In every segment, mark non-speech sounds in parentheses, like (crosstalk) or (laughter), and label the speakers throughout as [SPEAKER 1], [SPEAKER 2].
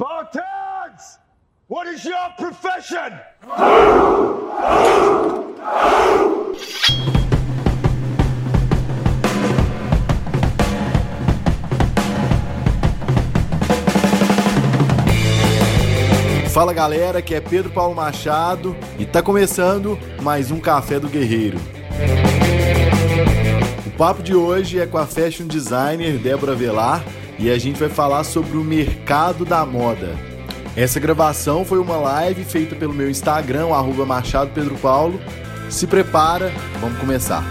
[SPEAKER 1] Spartans! What is your profession?
[SPEAKER 2] Fala galera, aqui é Pedro Paulo Machado e tá começando mais um Café do Guerreiro. O papo de hoje é com a fashion designer Débora Velar e a gente vai falar sobre o mercado da moda. Essa gravação foi uma live feita pelo meu Instagram, arroba Machado Pedro Paulo. Se prepara, vamos começar.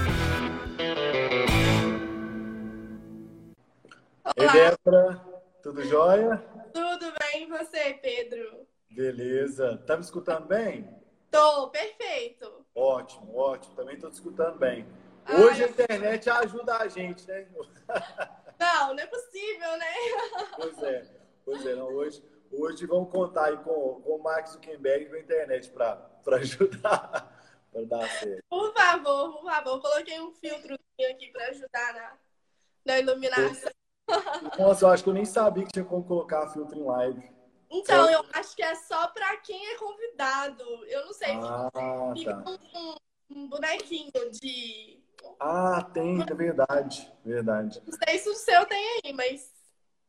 [SPEAKER 2] Olá. Ei, Débora, tudo jóia?
[SPEAKER 3] Tudo bem, e você, Pedro?
[SPEAKER 2] Beleza. Tá me escutando bem?
[SPEAKER 3] Tô, perfeito.
[SPEAKER 2] Ótimo, ótimo. Também tô te escutando bem. Hoje Ai, a internet ajuda a gente, né? (laughs)
[SPEAKER 3] Não, não é possível, né?
[SPEAKER 2] Pois é, pois é. Não, hoje, hoje vamos contar aí com, com o Max Zuckerberg e com a internet para ajudar, (laughs) para dar certo.
[SPEAKER 3] Por favor, por favor. Coloquei um filtro aqui para ajudar na, na iluminação.
[SPEAKER 2] Nossa, eu acho que eu nem sabia que tinha como colocar filtro em live.
[SPEAKER 3] Então, eu acho que é só para quem é convidado. Eu não sei.
[SPEAKER 2] Ah,
[SPEAKER 3] fica tá. um, um, bonequinho de.
[SPEAKER 2] Ah, tem, é verdade. Verdade.
[SPEAKER 3] Não sei se o seu tem aí, mas.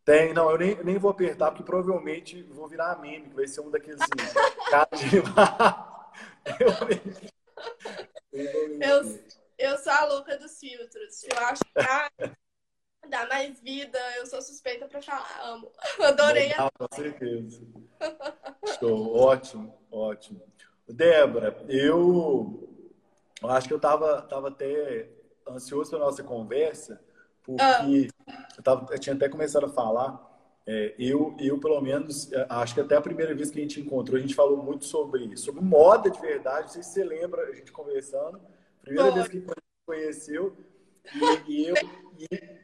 [SPEAKER 2] Tem, não, eu nem, nem vou apertar, porque provavelmente vou virar meme, que vai ser um daqueles (laughs)
[SPEAKER 3] eu, (laughs) eu, eu sou a louca dos filtros. Eu acho que. Ah, dá mais vida. Eu sou suspeita para falar, amo. (laughs) Adorei.
[SPEAKER 2] Ah, com certeza. Show, ótimo, ótimo. Débora, eu acho que eu tava, tava até ansioso pela nossa conversa, porque ah. eu, tava, eu tinha até começado a falar. É, eu, eu, pelo menos, é, acho que até a primeira vez que a gente encontrou, a gente falou muito sobre, sobre moda de verdade. Não sei se você lembra a gente conversando. Primeira vez que a gente conheceu. E, e eu, e,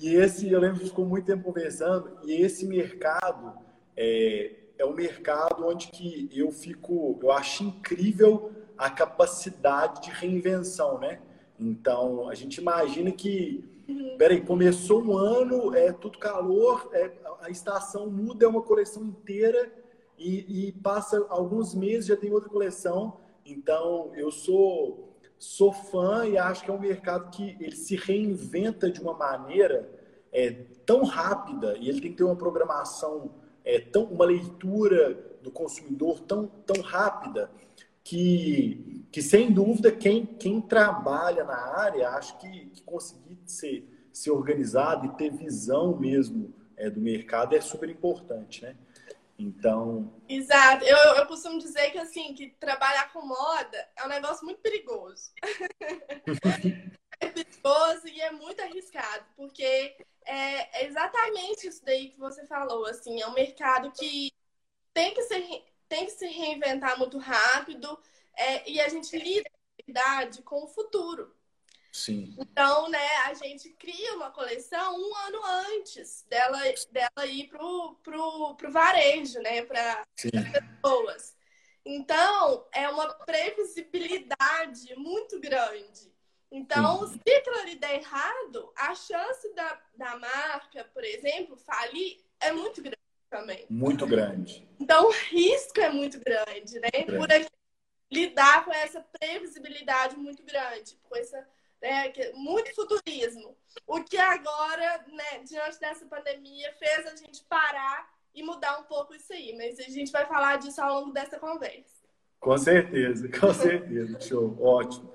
[SPEAKER 2] e esse, eu lembro que ficou muito tempo conversando, e esse mercado é, é um mercado onde que eu fico, eu acho incrível a capacidade de reinvenção, né? Então, a gente imagina que, uhum. peraí, começou um ano, é tudo calor, é, a estação muda, é uma coleção inteira, e, e passa alguns meses, já tem outra coleção. Então, eu sou sou fã e acho que é um mercado que ele se reinventa de uma maneira é, tão rápida e ele tem que ter uma programação, é, tão, uma leitura do consumidor tão, tão rápida que, que sem dúvida, quem, quem trabalha na área, acho que, que conseguir ser, ser organizado e ter visão mesmo é, do mercado é super importante, né? Então.
[SPEAKER 3] Exato. Eu, eu costumo dizer que assim, que trabalhar com moda é um negócio muito perigoso. perigoso (laughs) e é muito arriscado, porque é exatamente isso daí que você falou. Assim, é um mercado que tem que se, tem que se reinventar muito rápido é, e a gente lida, na verdade, com o futuro.
[SPEAKER 2] Sim.
[SPEAKER 3] Então, né, a gente cria uma coleção um ano antes dela, dela ir pro, pro, pro varejo, né, para as pessoas. Então, é uma previsibilidade muito grande. Então, Sim. se aquilo ali der errado, a chance da, da marca, por exemplo, falir é muito grande também.
[SPEAKER 2] Muito grande.
[SPEAKER 3] Então, o risco é muito grande, né? Grande. Por lidar com essa previsibilidade muito grande, com essa né? Muito futurismo. O que agora, né, diante dessa pandemia, fez a gente parar e mudar um pouco isso aí. Mas a gente vai falar disso ao longo dessa conversa.
[SPEAKER 2] Com certeza, com certeza. Show, ótimo.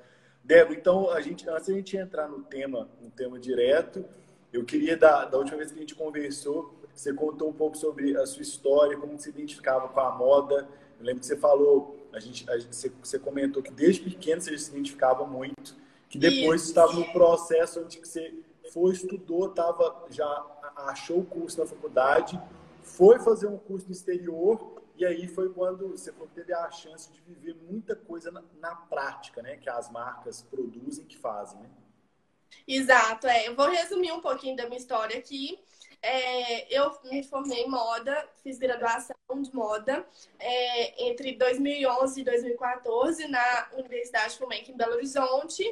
[SPEAKER 2] Débora, então, a gente, antes de a gente entrar no tema, no tema direto, eu queria, da, da última vez que a gente conversou, você contou um pouco sobre a sua história, como você identificava com a moda. Eu lembro que você falou, a gente, a gente você, você comentou que desde pequeno você se identificava muito que depois Isso. estava no processo onde você foi, estudou, tava, já achou o curso na faculdade, foi fazer um curso no exterior, e aí foi quando você teve a chance de viver muita coisa na, na prática, né? Que as marcas produzem, que fazem, né?
[SPEAKER 3] Exato, é. Eu vou resumir um pouquinho da minha história aqui. É, eu me formei em moda, fiz graduação de moda é, entre 2011 e 2014 na Universidade Fluminense em Belo Horizonte.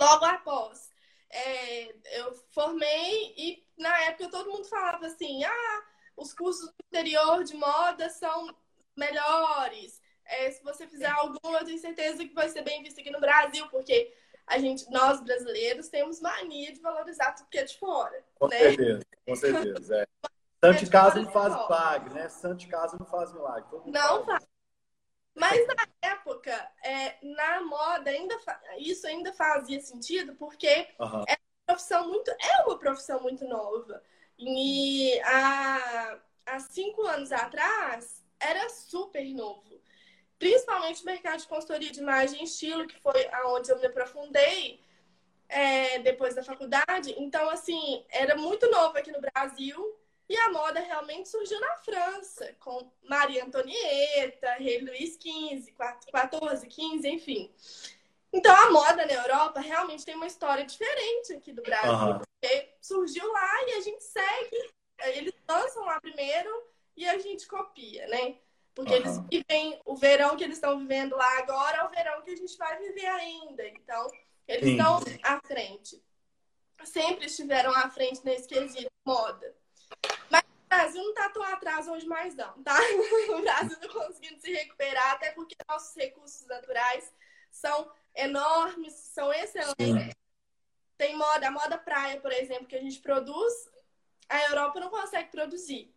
[SPEAKER 3] Logo após, é, eu formei e na época todo mundo falava assim: ah, os cursos do exterior de moda são melhores. É, se você fizer algum, eu tenho certeza que vai ser bem visto aqui no Brasil, porque a gente, nós brasileiros, temos mania de valorizar tudo que é de fora.
[SPEAKER 2] Com
[SPEAKER 3] né?
[SPEAKER 2] certeza, com certeza. É. Santo de casa não faz milagre, né? Santo casa não faz milagre.
[SPEAKER 3] Não faz. Mas na época, é, na moda, ainda isso ainda fazia sentido, porque uhum. é uma profissão muito, é uma profissão muito nova. E há, há cinco anos atrás era super novo. Principalmente o mercado de consultoria de imagem e estilo, que foi aonde eu me aprofundei é, depois da faculdade. Então, assim, era muito novo aqui no Brasil. E a moda realmente surgiu na França, com Maria Antonieta, Rei Luís XV, 14, 15, enfim. Então a moda na Europa realmente tem uma história diferente aqui do Brasil, uhum. porque surgiu lá e a gente segue, eles lançam lá primeiro e a gente copia, né? Porque uhum. eles vivem o verão que eles estão vivendo lá agora é o verão que a gente vai viver ainda. Então, eles Sim. estão à frente. Sempre estiveram à frente nesse quesito moda. Mas o Brasil não está tão atrás hoje mais, não, tá? (laughs) O Brasil não conseguindo se recuperar, até porque nossos recursos naturais são enormes, são excelentes. Sim. Tem moda, a moda praia, por exemplo, que a gente produz, a Europa não consegue produzir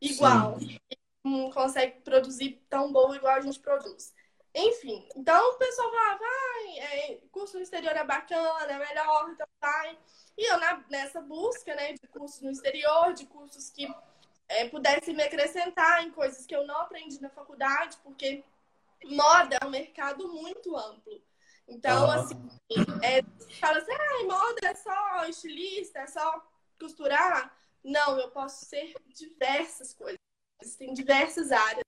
[SPEAKER 3] igual. Sim. Não consegue produzir tão bom igual a gente produz. Enfim, então o pessoal fala, vai, é, curso no exterior é bacana, é melhor, então vai. E eu na, nessa busca, né, de cursos no exterior, de cursos que é, pudessem me acrescentar em coisas que eu não aprendi na faculdade, porque moda é um mercado muito amplo. Então, uhum. assim, é, fala assim, ah, moda é só estilista, é só costurar. Não, eu posso ser diversas coisas. Tem diversas áreas.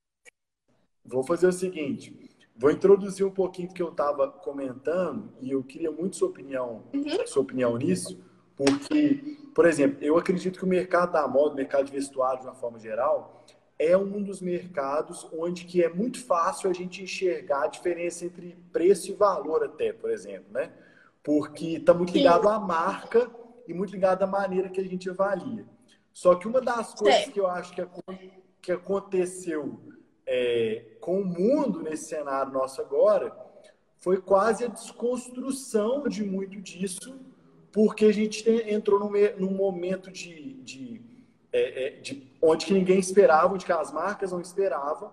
[SPEAKER 2] Vou fazer o seguinte, vou introduzir um pouquinho do que eu estava comentando e eu queria muito sua opinião, uhum. sua opinião nisso, porque, por exemplo, eu acredito que o mercado da moda, o mercado de vestuário de uma forma geral, é um dos mercados onde que é muito fácil a gente enxergar a diferença entre preço e valor até, por exemplo, né? Porque está muito ligado à marca e muito ligado à maneira que a gente avalia. Só que uma das coisas que eu acho que, que aconteceu é, com o mundo nesse cenário nosso agora foi quase a desconstrução de muito disso, porque a gente entrou num, num momento de, de é, é, de onde que ninguém esperava, onde que as marcas não esperavam,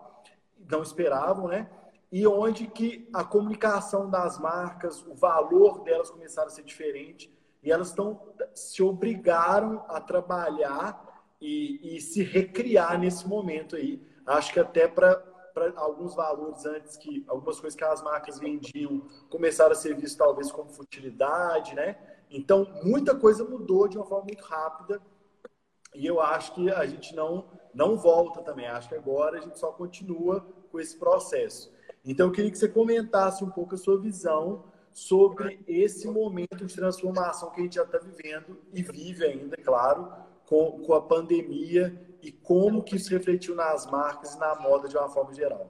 [SPEAKER 2] não esperavam, né? E onde que a comunicação das marcas, o valor delas começaram a ser diferente e elas estão se obrigaram a trabalhar e, e se recriar nesse momento aí. Acho que até para alguns valores antes que algumas coisas que as marcas vendiam começaram a ser vistas talvez como futilidade, né? Então muita coisa mudou de uma forma muito rápida e eu acho que a gente não, não volta também. Acho que agora a gente só continua com esse processo. Então, eu queria que você comentasse um pouco a sua visão sobre esse momento de transformação que a gente já está vivendo e vive ainda, claro, com, com a pandemia e como que isso refletiu nas marcas e na moda de uma forma geral.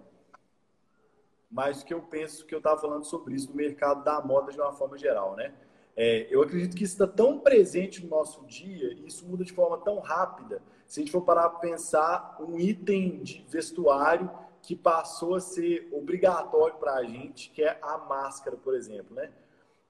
[SPEAKER 2] Mas o que eu penso que eu estava falando sobre isso no mercado da moda de uma forma geral, né? É, eu acredito que isso está tão presente no nosso dia e isso muda de forma tão rápida. Se a gente for parar para pensar, um item de vestuário que passou a ser obrigatório para a gente, que é a máscara, por exemplo, né?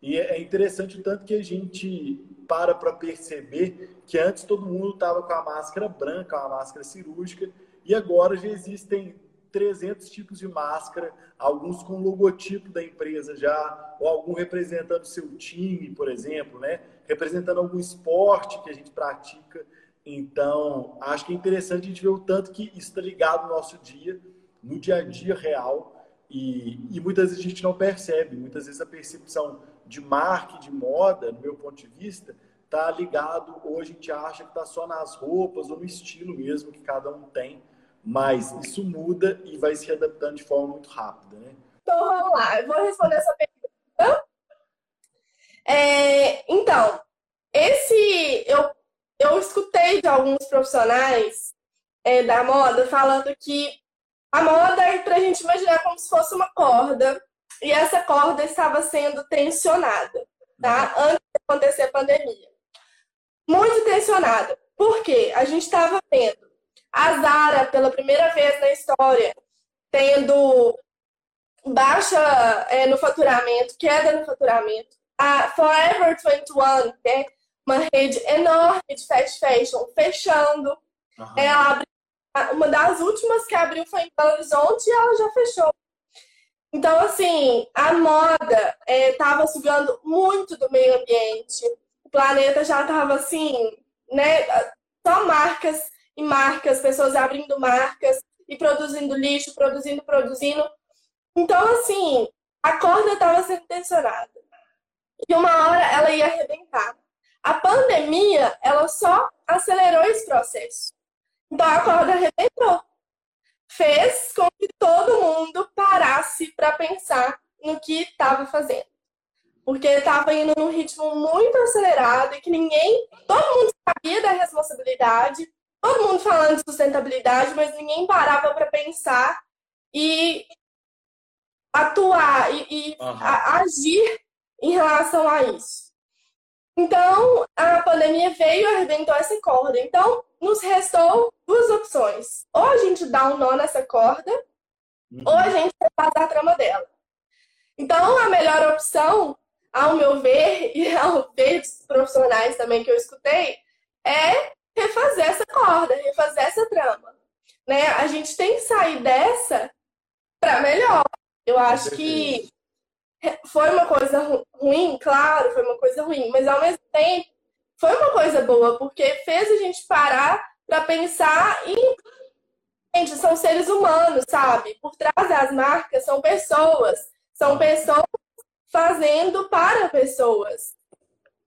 [SPEAKER 2] E é interessante o tanto que a gente para para perceber que antes todo mundo estava com a máscara branca, a máscara cirúrgica, e agora já existem 300 tipos de máscara, alguns com logotipo da empresa já, ou algum representando seu time, por exemplo, né? Representando algum esporte que a gente pratica. Então, acho que é interessante a gente ver o tanto que isso está ligado no nosso dia, no dia a dia real, e, e muitas vezes a gente não percebe. Muitas vezes a percepção de marca, de moda, no meu ponto de vista, está ligado, hoje a gente acha que está só nas roupas ou no estilo mesmo que cada um tem mas isso muda e vai se adaptando de forma muito rápida, né?
[SPEAKER 3] Então, vamos lá. Eu vou responder essa pergunta. É, então, esse... Eu, eu escutei de alguns profissionais é, da moda falando que a moda é para a gente imaginar como se fosse uma corda e essa corda estava sendo tensionada, tá? Uhum. Antes de acontecer a pandemia. Muito tensionada. Por quê? A gente estava vendo A Zara, pela primeira vez na história, tendo baixa é, no faturamento, queda no faturamento. A Forever 21, que é uma rede enorme de fast fashion, fechando. Uhum. Ela abriu, uma das últimas que abriu foi em Belo Horizonte e ela já fechou. Então, assim, a moda estava é, sugando muito do meio ambiente. O planeta já estava assim, né? Só marcas e marcas, pessoas abrindo marcas e produzindo lixo, produzindo, produzindo. Então, assim, a corda estava sendo tensionada. E uma hora ela ia arrebentar. A pandemia, ela só acelerou esse processo. Então, a corda arrebentou. Fez com que todo mundo parasse para pensar no que estava fazendo. Porque estava indo num ritmo muito acelerado e que ninguém, todo mundo sabia da responsabilidade, todo mundo falando de sustentabilidade, mas ninguém parava para pensar e atuar e, e uhum. a, agir em relação a isso. Então, a pandemia veio e arrebentou essa corda. Então, nos restou duas opções. Ou a gente dá um nó nessa corda, uhum. ou a gente faz a trama dela. Então, a melhor opção, ao meu ver, (laughs) e ao ver dos profissionais também que eu escutei, é refazer essa corda, refazer essa trama. Né? A gente tem que sair dessa para melhor. Eu acho que foi uma coisa ruim, claro, foi uma coisa ruim, mas ao mesmo tempo foi uma coisa boa, porque fez a gente parar para pensar em. Gente, são seres humanos, sabe? Por trás das marcas são pessoas, são pessoas fazendo para pessoas.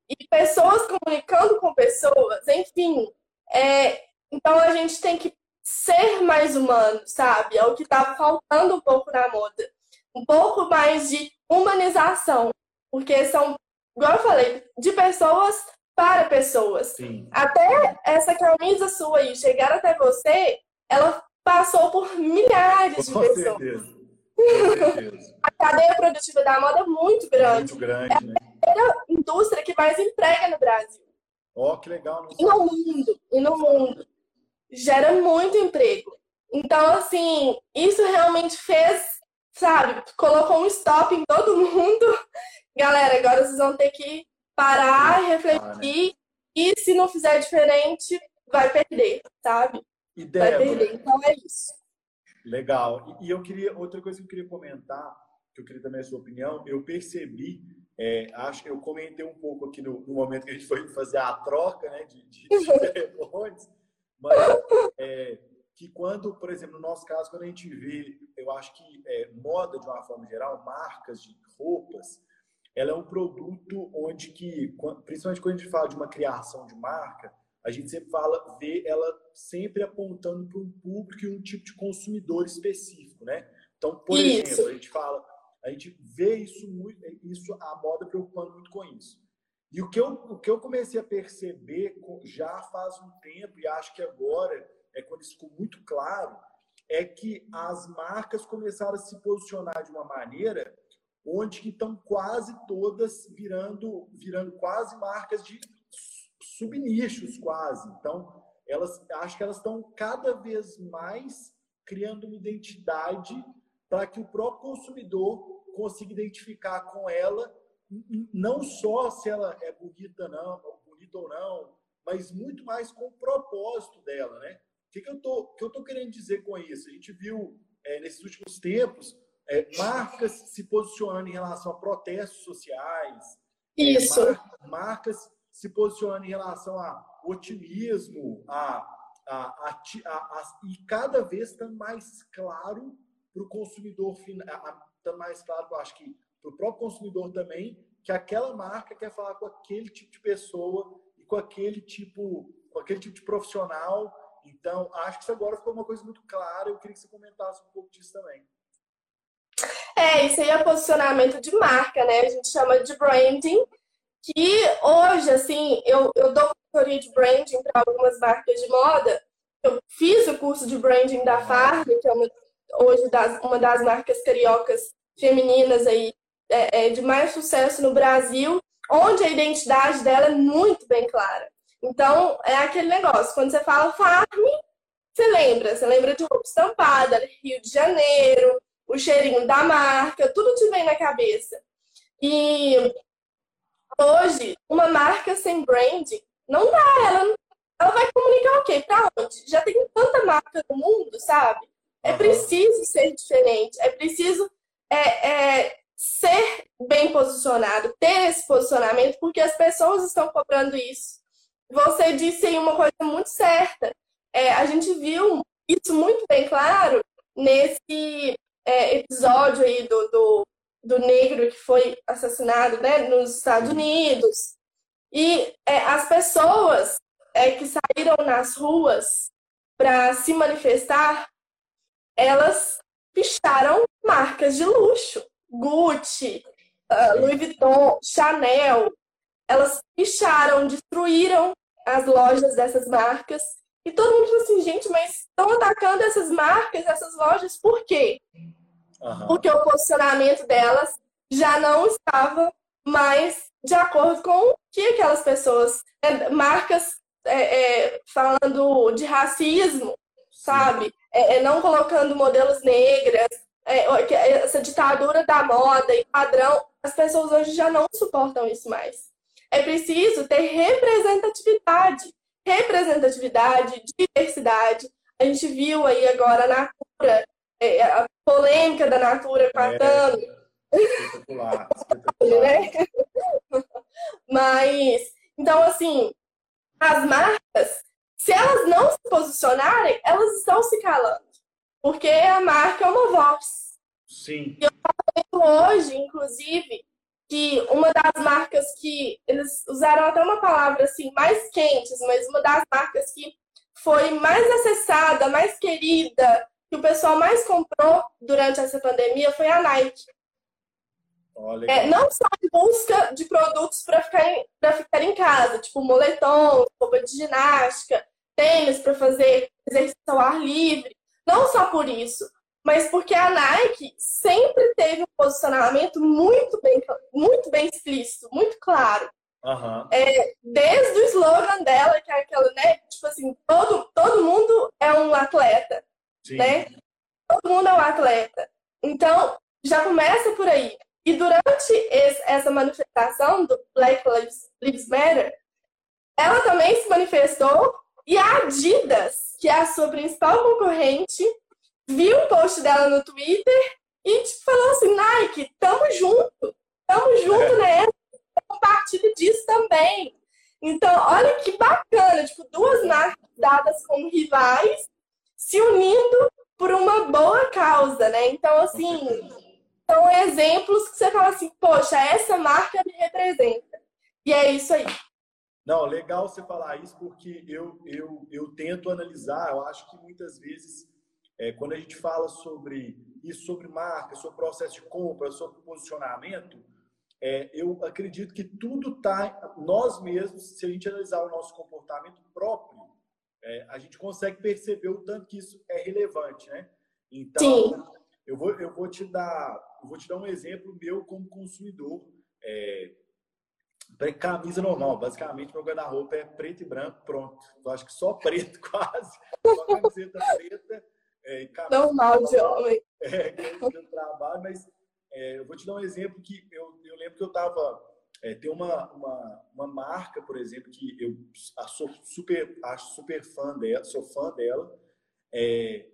[SPEAKER 3] E pessoas comunicando com pessoas, enfim. É, então a gente tem que ser mais humano, sabe? É o que está faltando um pouco na moda um pouco mais de humanização, porque são, igual eu falei, de pessoas para pessoas. Sim. Até essa camisa sua aí chegar até você, ela passou por milhares Com de pessoas. Certeza. (laughs) a cadeia produtiva da moda é muito grande.
[SPEAKER 2] Muito grande,
[SPEAKER 3] é
[SPEAKER 2] né?
[SPEAKER 3] a indústria que mais emprega no Brasil.
[SPEAKER 2] Ó, oh, que legal.
[SPEAKER 3] E no mundo, e no mundo. Gera muito emprego. Então, assim, isso realmente fez sabe, colocou um stop em todo (laughs) mundo. Galera, agora vocês vão ter que parar, refletir, e se não fizer diferente, vai perder, sabe?
[SPEAKER 2] E vai
[SPEAKER 3] perder. Então é isso.
[SPEAKER 2] Legal. E eu queria, outra coisa que eu queria comentar, que eu queria também a sua opinião, eu percebi, é, acho que eu comentei um pouco aqui no, no, momento que a gente foi fazer a troca né, de, de, de (laughs) telefones, mas é, que quando, por exemplo, no nosso caso, quando a gente vê, eu acho que é, moda de uma forma geral, marcas de roupas, ela é um produto onde que, principalmente quando a gente fala de uma criação de marca, a gente sempre fala, vê ela sempre apontando para um público e um tipo de consumidor específico, né? Então, por isso. exemplo, a gente fala, a gente vê isso muito, isso a moda preocupando muito com isso. E o que eu, o que eu comecei a perceber já faz um tempo e acho que agora é quando isso ficou muito claro, é que as marcas começaram a se posicionar de uma maneira onde que estão quase todas virando, virando quase marcas de subnichos quase. Então, elas acho que elas estão cada vez mais criando uma identidade para que o próprio consumidor consiga identificar com ela não só se ela é bonita não, bonita ou não, mas muito mais com o propósito dela, né? que, que, eu tô, que eu tô querendo dizer com isso? A gente viu é, nesses últimos tempos é, marcas se posicionando em relação a protestos sociais.
[SPEAKER 3] É, isso. É,
[SPEAKER 2] mar, marcas se posicionando em relação a otimismo, a, a, a, a e cada vez está mais claro para o consumidor final, está mais claro, eu acho que para o próprio consumidor também, que aquela marca quer falar com aquele tipo de pessoa e com aquele tipo, com aquele tipo de profissional então, acho que isso agora ficou uma coisa muito clara. Eu queria que você comentasse um pouco disso também.
[SPEAKER 3] É, isso aí é posicionamento de marca, né? A gente chama de branding, que hoje, assim, eu, eu dou consultoria de branding para algumas marcas de moda. Eu fiz o curso de branding da Farm, que é uma, hoje das, uma das marcas cariocas femininas aí é, é, de mais sucesso no Brasil, onde a identidade dela é muito bem clara. Então, é aquele negócio, quando você fala farm, você lembra? Você lembra de roupa estampada, Rio de Janeiro, o cheirinho da marca, tudo te vem na cabeça. E hoje, uma marca sem branding não dá, ela, ela vai comunicar o quê? Pra onde? Já tem tanta marca no mundo, sabe? É preciso ser diferente, é preciso é, é, ser bem posicionado, ter esse posicionamento, porque as pessoas estão cobrando isso. Você disse aí uma coisa muito certa. É, a gente viu isso muito bem claro nesse é, episódio aí do, do, do, negro que foi assassinado né, nos Estados Unidos. E é, as pessoas é, que saíram nas ruas para se manifestar, elas picharam marcas de luxo. Gucci, uh, Louis Vuitton, Chanel. Elas picharam, destruíram as lojas dessas marcas. E todo mundo falou assim, gente, mas estão atacando essas marcas, essas lojas, por quê? Uhum. Porque o posicionamento delas já não estava mais de acordo com o que aquelas pessoas, é, marcas é, é, falando de racismo, sabe? É, é, não colocando modelos negras, é, essa ditadura da moda e padrão, as pessoas hoje já não suportam isso mais. É preciso ter representatividade, representatividade, diversidade. A gente viu aí agora na Natura, é, a polêmica da Natura com a é, Tami. Espetacular, (laughs) espetacular. Mas, então, assim, as marcas, se elas não se posicionarem, elas estão se calando. Porque a marca é uma voz.
[SPEAKER 2] Sim.
[SPEAKER 3] E eu hoje, inclusive, que uma das marcas que eles usaram até uma palavra assim mais quentes, mas uma das marcas que foi mais acessada, mais querida, que o pessoal mais comprou durante essa pandemia foi a Nike.
[SPEAKER 2] Oh,
[SPEAKER 3] é, não só em busca de produtos para ficar, em, ficar em casa, tipo moletom, roupa de ginástica, tênis para fazer exercício ao ar livre, não só por isso, mas porque a Nike sempre teve um posicionamento muito bem, muito bem explícito, muito claro.
[SPEAKER 2] Uhum.
[SPEAKER 3] É, desde o slogan dela, que é aquela, né? Tipo assim, todo, todo mundo é um atleta, Sim. né? Todo mundo é um atleta. Então, já começa por aí. E durante esse, essa manifestação do Black Lives, Lives Matter, ela também se manifestou e a Adidas, que é a sua principal concorrente, viu um post dela no Twitter e tipo, falou assim: Nike, tamo junto, tamo junto né? Compartilhe disso também. Então, olha que bacana, tipo, duas marcas dadas como rivais se unindo por uma boa causa, né? Então, assim, são exemplos que você fala assim, poxa, essa marca me representa. E é isso aí.
[SPEAKER 2] Não, legal você falar isso porque eu, eu, eu tento analisar, eu acho que muitas vezes, é, quando a gente fala sobre isso, sobre marca, sobre processo de compra, sobre posicionamento, é, eu acredito que tudo está, nós mesmos, se a gente analisar o nosso comportamento próprio, é, a gente consegue perceber o tanto que isso é relevante, né? Então, Sim. eu vou, eu vou te dar, eu vou te dar um exemplo meu como consumidor. É, camisa normal. Basicamente, meu guarda-roupa é preto e branco, pronto. Eu acho que só preto, (laughs) quase. Só camiseta preta. É,
[SPEAKER 3] normal de homem.
[SPEAKER 2] É, que eu trabalho, mas é, eu vou te dar um exemplo que eu, eu lembro que eu estava. É, tem uma, uma, uma marca, por exemplo, que eu sou super, acho super fã dela, sou fã dela. É,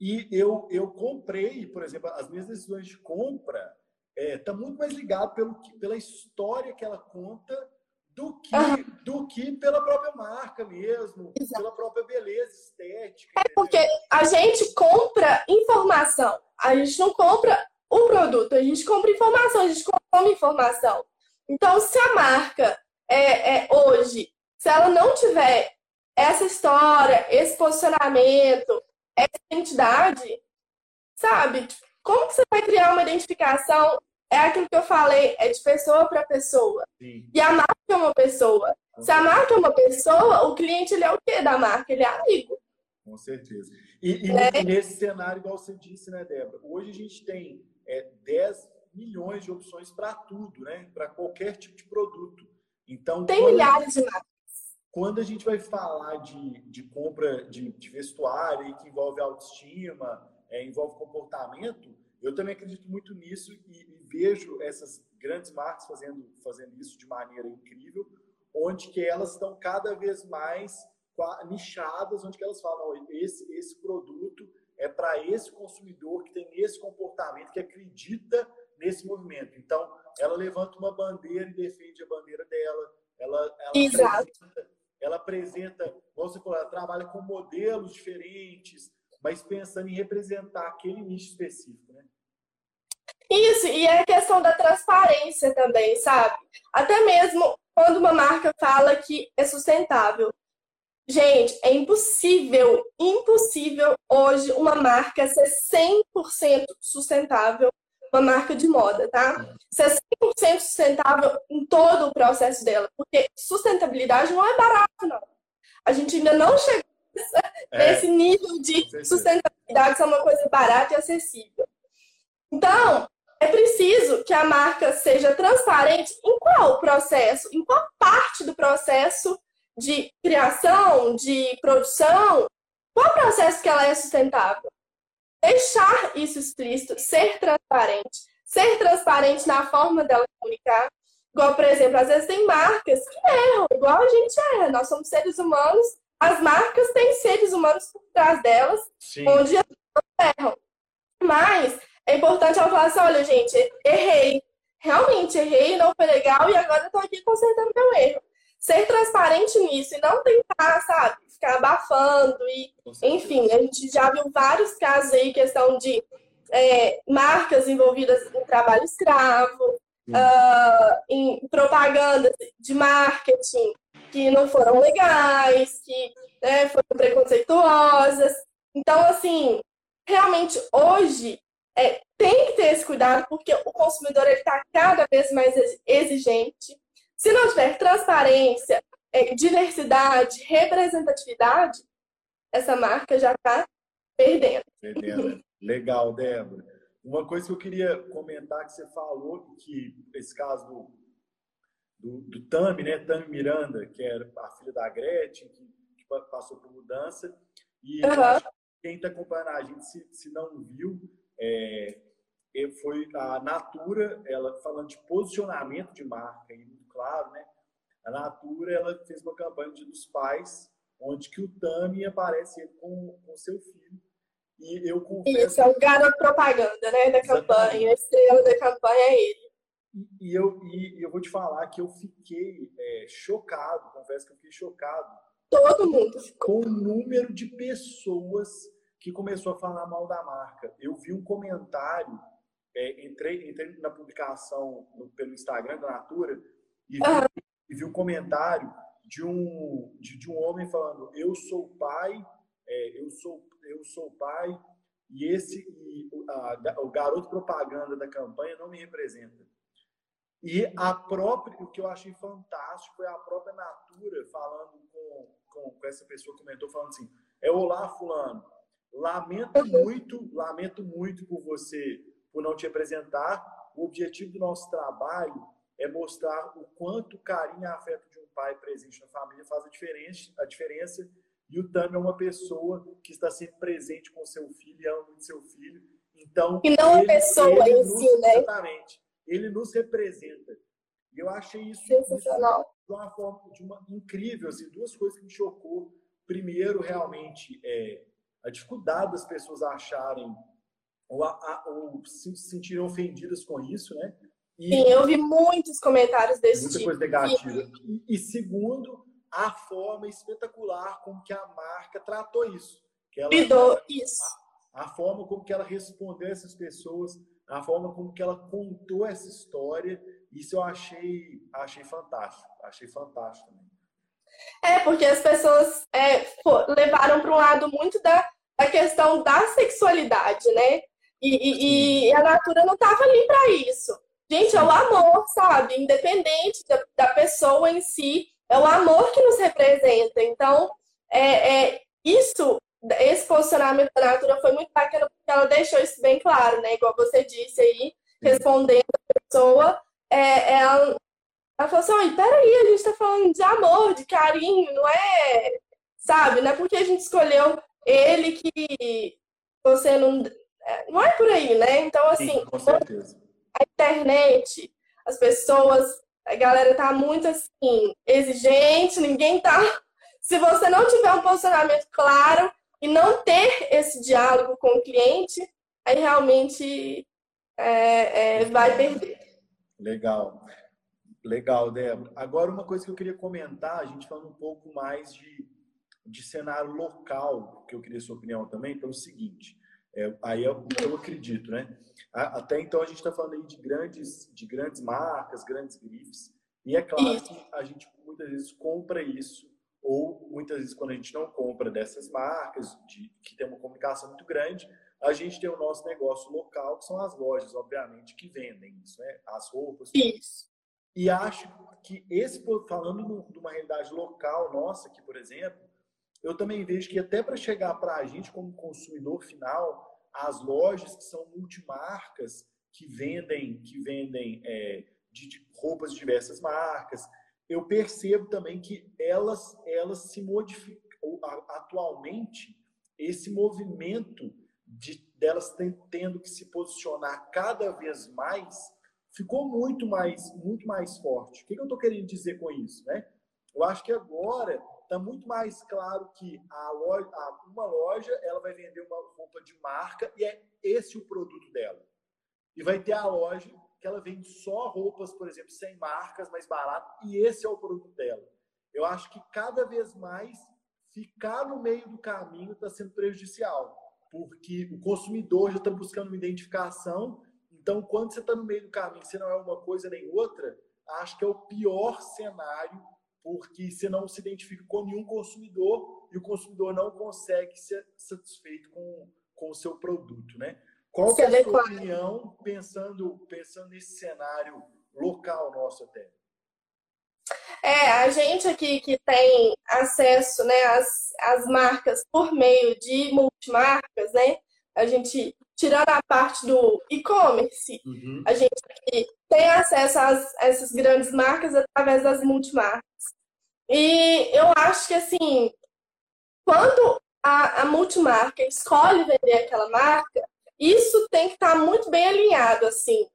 [SPEAKER 2] e eu, eu comprei, por exemplo, as minhas decisões de compra está é, tá muito mais ligado pelo, pela história que ela conta do que, uhum. do que pela própria marca mesmo, Exato. pela própria beleza estética.
[SPEAKER 3] É porque a gente compra informação, a gente não compra o produto, a gente compra informação, a gente compra informação. Então, se a marca é, é hoje, se ela não tiver essa história, esse posicionamento, essa identidade, sabe? Como que você vai criar uma identificação? É aquilo que eu falei, é de pessoa para pessoa. Sim. E a marca é uma pessoa. Se a marca é uma pessoa, o cliente ele é o quê da marca? Ele é amigo.
[SPEAKER 2] Com certeza. E, e é. nesse cenário, igual você disse, né, Débora? Hoje a gente tem é, 10 milhões de opções para tudo, né? Para qualquer tipo de produto. Então,
[SPEAKER 3] tem quando... milhares de marcas.
[SPEAKER 2] quando a gente vai falar de, de compra de, de vestuário que envolve autoestima, é, envolve comportamento, eu também acredito muito nisso e, e, vejo essas grandes marcas fazendo, fazendo isso de maneira incrível, onde que elas estão cada vez mais nichadas, onde que elas falam, esse, esse produto é para esse consumidor que tem esse comportamento, que acredita nesse movimento. Então, ela levanta uma bandeira e defende a bandeira dela. Ela, ela
[SPEAKER 3] Exato.
[SPEAKER 2] Apresenta, ela apresenta, você falou, ela trabalha com modelos diferentes, mas pensando em representar aquele nicho específico, né?
[SPEAKER 3] Isso, e é a questão da transparência também, sabe? Até mesmo quando uma marca fala que é sustentável. Gente, é impossível, impossível hoje uma marca ser 100% sustentável, uma marca de moda, tá? Ser 100% sustentável em todo o processo dela, porque sustentabilidade não é barato, não. A gente ainda não chegou nesse é, nível de sustentabilidade, que é uma coisa barata e acessível. Então, é preciso que a marca seja transparente em qual processo, em qual parte do processo de criação, de produção, qual processo que ela é sustentável? Deixar isso explícito, ser transparente, ser transparente na forma dela comunicar. Igual, por exemplo, às vezes tem marcas que erram, igual a gente erra. Nós somos seres humanos, as marcas têm seres humanos por trás delas, Sim. onde elas erram. Mas é importante ela falar assim: olha, gente, errei. Realmente errei, não foi legal e agora eu tô aqui consertando meu erro ser transparente nisso e não tentar, sabe, ficar abafando e, enfim, a gente já viu vários casos aí, questão de é, marcas envolvidas em trabalho escravo, uh, em propagandas de marketing que não foram legais, que né, foram preconceituosas. Então, assim, realmente hoje é, tem que ter esse cuidado porque o consumidor está cada vez mais exigente. Se não tiver transparência, é, diversidade, representatividade, essa marca já está perdendo.
[SPEAKER 2] Perdendo. Legal, Débora. Uma coisa que eu queria comentar que você falou, que esse caso do, do, do Tami, né? Tami Miranda, que era a filha da Gretchen, que, que passou por mudança. E uhum. quem está acompanhando a gente, se, se não viu, é, foi a Natura, ela falando de posicionamento de marca, e claro, né? A Natura ela fez uma campanha de dos pais, onde que o Tami aparece com, com seu filho. E eu confesso...
[SPEAKER 3] Isso, é o garoto propaganda, né, da campanha. A estrela da campanha é ele.
[SPEAKER 2] E, e eu, e, eu vou te falar que eu fiquei é, chocado, confesso que eu fiquei chocado.
[SPEAKER 3] Todo mundo.
[SPEAKER 2] Com o número de pessoas que começou a falar mal da marca. Eu vi um comentário, é, entrei, entrei na publicação no, pelo Instagram da Natura, e vi, uhum. e vi um comentário de um, de, de, um homem falando: Eu sou pai, é, eu, sou, eu sou pai, e esse e, a, o garoto propaganda da campanha não me representa. E a própria, o que eu achei fantástico foi a própria Natura falando com, com, com essa pessoa que comentou, falando assim: É olá, Fulano, lamento muito, lamento muito por você, por não te representar. O objetivo do nosso trabalho é mostrar o quanto carinho e afeto de um pai presente na família faz a diferença, a diferença. E o Tami é uma pessoa que está sempre presente com seu filho e ama muito seu filho. Então,
[SPEAKER 3] e não ele, a pessoa em si, né?
[SPEAKER 2] Exatamente. Ele nos representa. E eu achei isso, isso de uma forma de uma incrível, assim, duas coisas que me chocou. Primeiro, realmente, é, a dificuldade das pessoas acharem ou, a, a, ou se sentirem ofendidas com isso, né?
[SPEAKER 3] E Sim, eu vi muitos comentários desse
[SPEAKER 2] muita
[SPEAKER 3] tipo.
[SPEAKER 2] Muita coisa negativa. E, e, segundo, a forma espetacular com que a marca tratou isso. Que ela,
[SPEAKER 3] Lidou isso.
[SPEAKER 2] A, a, forma como que ela respondeu essas pessoas, a forma como que ela contou essa história, isso eu achei, achei fantástico. Achei fantástico também.
[SPEAKER 3] É, porque as pessoas é, levaram para um lado muito da, da questão da sexualidade, né? E, e, e a Natura não estava ali para isso. Gente, é o amor, sabe? Independente da, da pessoa em si, é o amor que nos representa. Então, é, é, isso, esse posicionamento da Natura foi muito bacana porque ela deixou isso bem claro, né? Igual você disse aí, respondendo a pessoa, é, ela Ela falou assim: peraí, a gente tá falando de amor, de carinho, não é. Sabe? Não é porque a gente escolheu ele que você não. É, não é por aí, né? Então, assim, Sim,
[SPEAKER 2] com certeza.
[SPEAKER 3] a internet, as pessoas, a galera tá muito assim, exigente, ninguém tá. Se você não tiver um posicionamento claro e não ter esse diálogo com o cliente, aí realmente é, é, vai perder.
[SPEAKER 2] Legal. Legal, Débora. Agora, uma coisa que eu queria comentar, a gente falando um pouco mais de, de cenário local, que eu queria sua opinião também, pelo seguinte. É, aí eu, é eu acredito, né? Até então a gente está falando aí de grandes, de grandes marcas, grandes grifes. E é claro que a gente muitas vezes compra isso, ou muitas vezes quando a gente não compra dessas marcas, de, que tem uma comunicação muito grande, a gente tem o nosso negócio local, que são as lojas, obviamente, que vendem isso, né? As roupas.
[SPEAKER 3] Isso.
[SPEAKER 2] E acho que esse, falando de uma realidade local nossa aqui, por exemplo, eu também vejo que até para chegar para a gente como consumidor final, as lojas que são multimarcas, que vendem, que vendem é, de, de roupas de diversas marcas, eu percebo também que elas, elas se modificam. Atualmente, esse movimento de delas tendo que se posicionar cada vez mais ficou muito mais, muito mais forte. O que eu estou querendo dizer com isso? Né? Eu acho que agora está muito mais claro que a loja, uma loja ela vai vender uma roupa de marca e é esse o produto dela. E vai ter a loja que ela vende só roupas, por exemplo, sem marcas, mais barato, e esse é o produto dela. Eu acho que cada vez mais ficar no meio do caminho está sendo prejudicial, porque o consumidor já está buscando uma identificação então, quando você está no meio do caminho, você não é uma coisa nem outra, acho que é o pior cenário, porque você não se identifica com nenhum consumidor e o consumidor não consegue ser satisfeito com, com o seu produto, né? Qual é a sua opinião pensando, pensando nesse cenário local nosso até?
[SPEAKER 3] É, a gente aqui que tem acesso né, às, às marcas por meio de multimarcas, né? A gente tirando a parte do e-commerce, uhum. a gente tem acesso às, a essas grandes marcas através das multimarcas. E eu acho que, assim, quando a, a multimarca escolhe vender aquela marca, isso tem que estar muito bem alinhado, assim.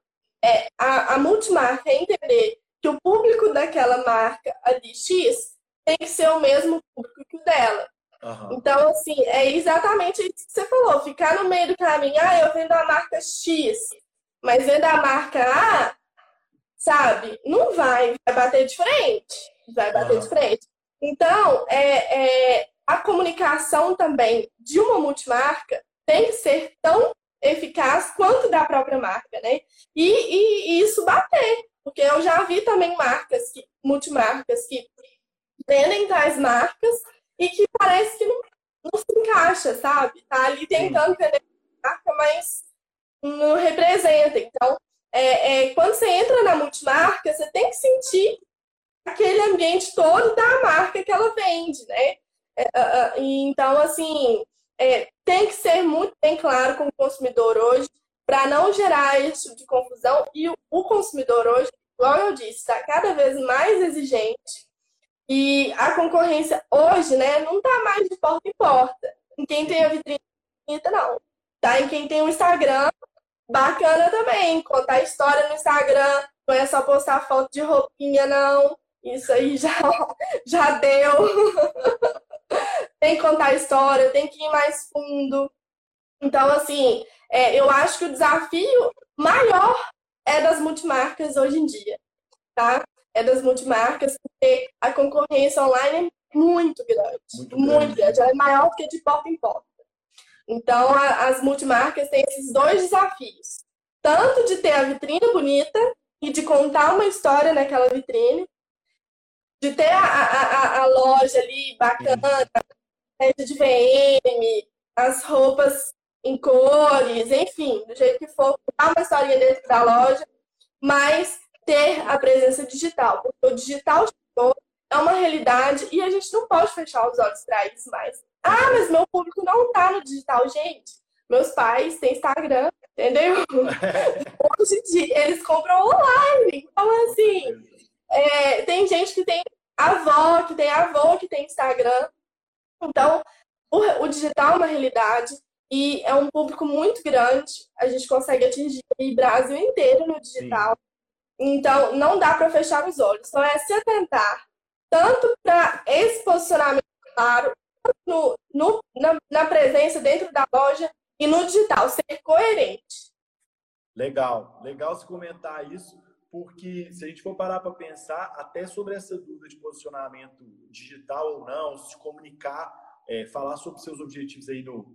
[SPEAKER 3] É, a, a multimarca entender que o público daquela marca ali X tem que ser o mesmo público que o dela. Uhum. Então, assim, é exatamente isso que você falou. Ficar no meio do caminho, ah, eu vendo a marca X, mas vendo a marca A, sabe? Não vai, vai bater de frente. Vai bater uhum. de frente. Então, é, é, a comunicação também de uma multimarca tem que ser tão eficaz quanto da própria marca, né? E, e, e isso bater. Porque eu já vi também marcas, que, multimarcas, que vendem tais marcas e que parece que não, não se encaixa, sabe? Tá ali tentando vender marca, mas não representa. Então, é, é, quando você entra na multimarca, você tem que sentir aquele ambiente todo da marca que ela vende, né? É, é, é então, assim, é, tem que ser muito bem claro com o consumidor hoje para não gerar esse tipo de confusão. E o, o consumidor hoje, igual eu disse, está cada vez mais exigente e a concorrência hoje, né, não tá mais de porta em porta. Em quem tem a vitrine não. Tá em quem tem um Instagram bacana também. Contar história no Instagram, não é só postar foto de roupinha, não. Isso aí já, (laughs) já deu. (laughs) tem que contar história, tem que ir mais fundo. Então, assim, é, eu acho que o desafio maior é das multimarcas hoje em dia, tá? é das multimarcas, porque a concorrência online é muito grande. Muito, muito grande. grande. Ela é maior do que de porta em porta. Então, a, as multimarcas têm esses dois desafios. Tanto de ter a vitrine bonita e de contar uma história naquela vitrine, de ter a, a, a loja ali bacana, de VM, as roupas em cores, enfim, do jeito que for, contar uma historinha dentro da loja, mas ter a presença digital, porque o digital é uma realidade e a gente não pode fechar os olhos para isso mais. Ah, mas meu público não está no digital, gente. Meus pais têm Instagram, entendeu? (laughs) Hoje eles compram online. Então, assim, é, tem gente que tem avó, que tem avô, que tem Instagram. Então, o, o digital é uma realidade e é um público muito grande. A gente consegue atingir o Brasil inteiro no digital. Sim. Então, não dá para fechar os olhos. Então, é se atentar tanto para esse posicionamento claro, no, no, na, na presença dentro da loja e no digital, ser coerente.
[SPEAKER 2] Legal, legal se comentar isso, porque se a gente for parar para pensar até sobre essa dúvida de posicionamento digital ou não, se comunicar, é, falar sobre seus objetivos aí no,